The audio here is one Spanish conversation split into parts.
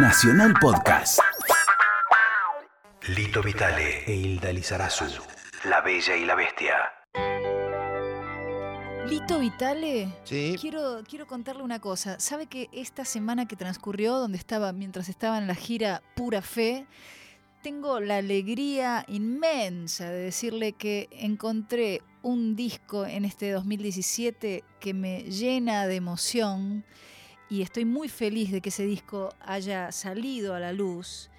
Nacional Podcast. Lito Vitale e Hilda Lizarazu. La Bella y la Bestia. Lito Vitale, Sí. quiero, quiero contarle una cosa. ¿Sabe que esta semana que transcurrió, donde estaba, mientras estaba en la gira Pura Fe, tengo la alegría inmensa de decirle que encontré un disco en este 2017 que me llena de emoción y estoy muy feliz de que ese disco haya salido a la luz.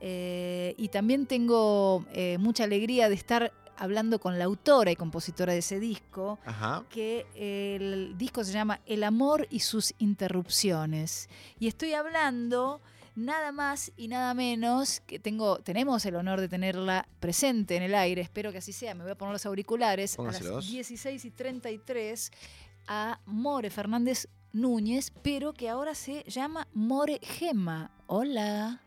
Eh, y también tengo eh, mucha alegría de estar hablando con la autora y compositora de ese disco, Ajá. que el disco se llama El amor y sus interrupciones. Y estoy hablando nada más y nada menos que tengo, tenemos el honor de tenerla presente en el aire, espero que así sea, me voy a poner los auriculares a Póngaselos. las 16 y 33 a More Fernández Núñez, pero que ahora se llama More Gema. Hola.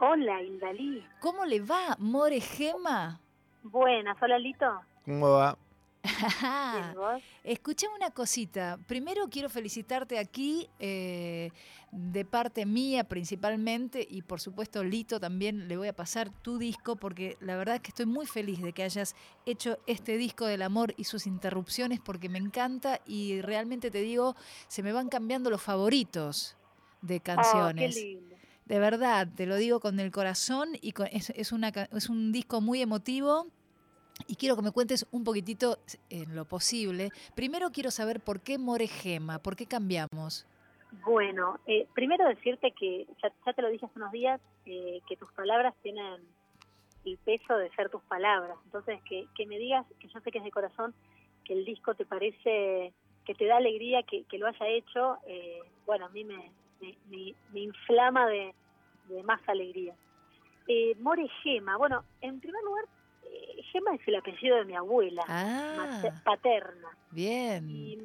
Hola, Indalí. ¿Cómo le va, More Gema? Buenas, hola, Lito. ¿Cómo va? Escuchame una cosita. Primero quiero felicitarte aquí eh, de parte mía principalmente y por supuesto Lito también le voy a pasar tu disco porque la verdad es que estoy muy feliz de que hayas hecho este disco del amor y sus interrupciones porque me encanta y realmente te digo, se me van cambiando los favoritos de Oh, canciones. qué lindo. De verdad, te lo digo con el corazón y con- es, es una, es un disco muy emotivo y quiero que me cuentes un poquitito en lo posible. Primero quiero saber por qué Moregema, por qué cambiamos. Bueno, eh, primero decirte que, ya, ya te lo dije hace unos días, eh, que tus palabras tienen el peso de ser tus palabras. Entonces, que, que me digas, que yo sé que es de corazón, que el disco te parece, que te da alegría que, que lo haya hecho, eh, bueno, a mí me, me, me- me inflama de, de más alegría. Eh, More Gema, bueno, en primer lugar, Gema es el apellido de mi abuela. Ah, paterna. bien. Y,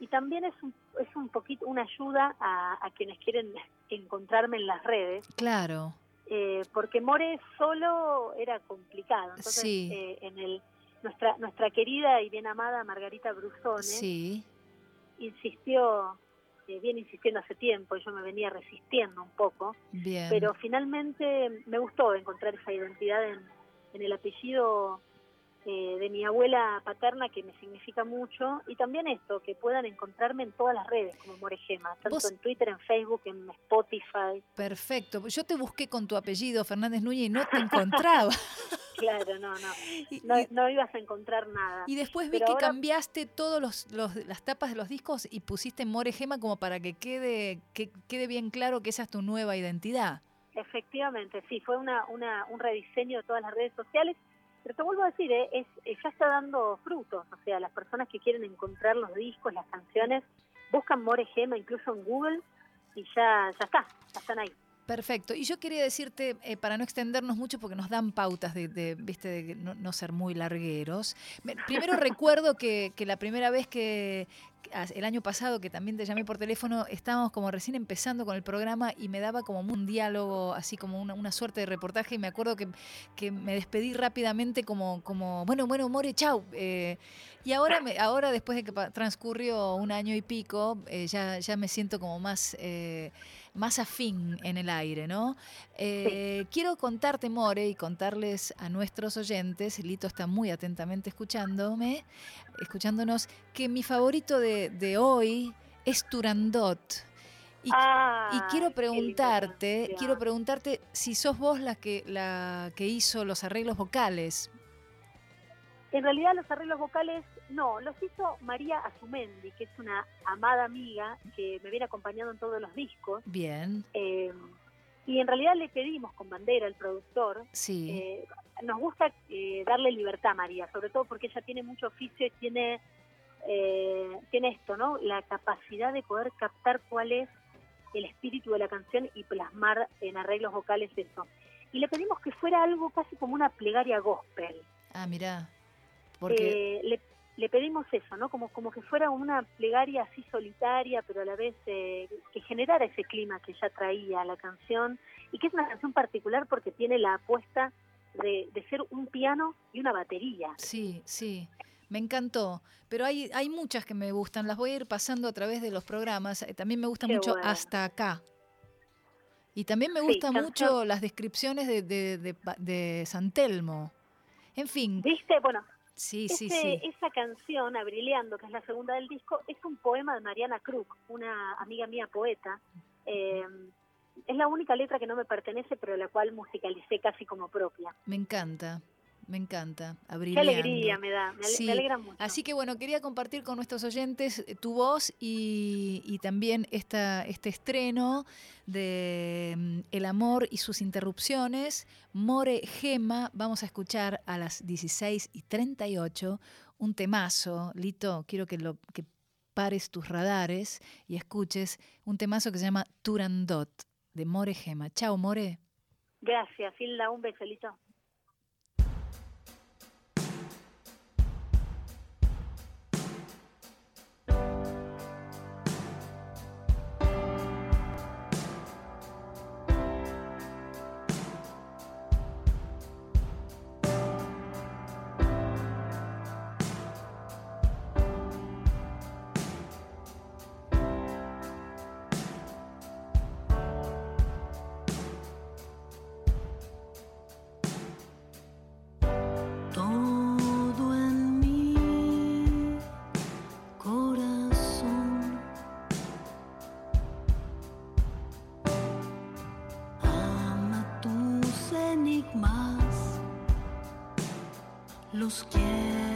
y también es un, es un poquito una ayuda a, a quienes quieren encontrarme en las redes, Claro, eh, porque More solo era complicado. Entonces, Sí. eh, en el nuestra nuestra querida y bien amada Margarita Brusone sí. insistió, eh, viene insistiendo hace tiempo, y yo me venía resistiendo un poco, Bien. pero finalmente me gustó encontrar esa identidad en, en el apellido eh, de mi abuela paterna que me significa mucho y también esto, que puedan encontrarme en todas las redes como Moregema, tanto Vos- en Twitter, en Facebook, en Spotify, Perfecto. Yo te busqué con tu apellido, Fernández Núñez, y no te encontraba. claro, no, no, no, no ibas a encontrar nada. Y después vi Pero que ahora- cambiaste todas los, los- las tapas de los discos y pusiste More Gema como para que quede, que quede bien claro que esa es tu nueva identidad. Efectivamente, sí, fue una, una, un rediseño de todas las redes sociales, pero te vuelvo a decir, eh, es, eh, ya está dando frutos, o sea, las personas que quieren encontrar los discos, las canciones, buscan More Gema incluso en Google y ya, ya está, ya están ahí. Perfecto. Y yo quería decirte, eh, para no extendernos mucho, porque nos dan pautas de, de, viste, de no, no ser muy largueros. Me- Primero recuerdo que, que la primera vez que, el año pasado, que también te llamé por teléfono, estábamos como recién empezando con el programa y me daba como un diálogo, así como una, una suerte de reportaje. Y me acuerdo que, que me despedí rápidamente como, como bueno, bueno, More, chau. Eh, y ahora, me, ahora después de que transcurrió un año y pico, eh, ya, ya me siento como más... más afín en el aire, ¿no? Eh, Quiero contarte, More, y contarles a nuestros oyentes, Lito está muy atentamente escuchándome, escuchándonos, que mi favorito de, de hoy es Turandot. Y, Ah, y quiero preguntarte, quiero preguntarte si sos vos la que, la que hizo los arreglos vocales. En realidad los arreglos vocales, no, los hizo María Azumendi, que es una amada amiga que me viene acompañando en todos los discos. Bien, eh, y en realidad le pedimos con Bandera, el productor, sí. eh, nos gusta eh, darle libertad a María, sobre todo porque ella tiene mucho oficio y tiene, eh, tiene esto, ¿no? La capacidad de poder captar cuál es el espíritu de la canción y plasmar en arreglos vocales eso. Y le pedimos que fuera algo casi como una plegaria gospel. ah, mirá. Porque, Eh, le, le pedimos eso, ¿no? Como, como que fuera una plegaria así solitaria, pero a la vez eh, que generara ese clima que ya traía la canción y que es una canción particular porque tiene la apuesta de, de ser un piano y una batería. Sí, sí. Me encantó, pero hay, hay muchas que me gustan, las voy a ir pasando a través de los programas. Eh, También me gusta Qué mucho bueno. Hasta acá. Y también me gustan mucho las descripciones de, de, de, de San Telmo. En fin, ¿Viste? Bueno, sí, sí, ese- sí. esa canción, Abrileando, que es la segunda del disco, es un poema de Mariana Krug, una amiga mía poeta. Eh, es la única letra que no me pertenece, pero la cual musicalicé casi como propia. Me encanta, me encanta. Qué alegría me da, me, ale- Sí, me alegra mucho. Así que bueno, quería compartir con nuestros oyentes eh, tu voz y, y también esta, este estreno de mm, El amor y sus interrupciones. More Gema, vamos a escuchar a las 16 y 38 un temazo. Lito, quiero que, lo, que pares tus radares y escuches un temazo que se llama Turandot de More Gema. Chao, More. Gracias, Hilda, un besolito. Todo los quiere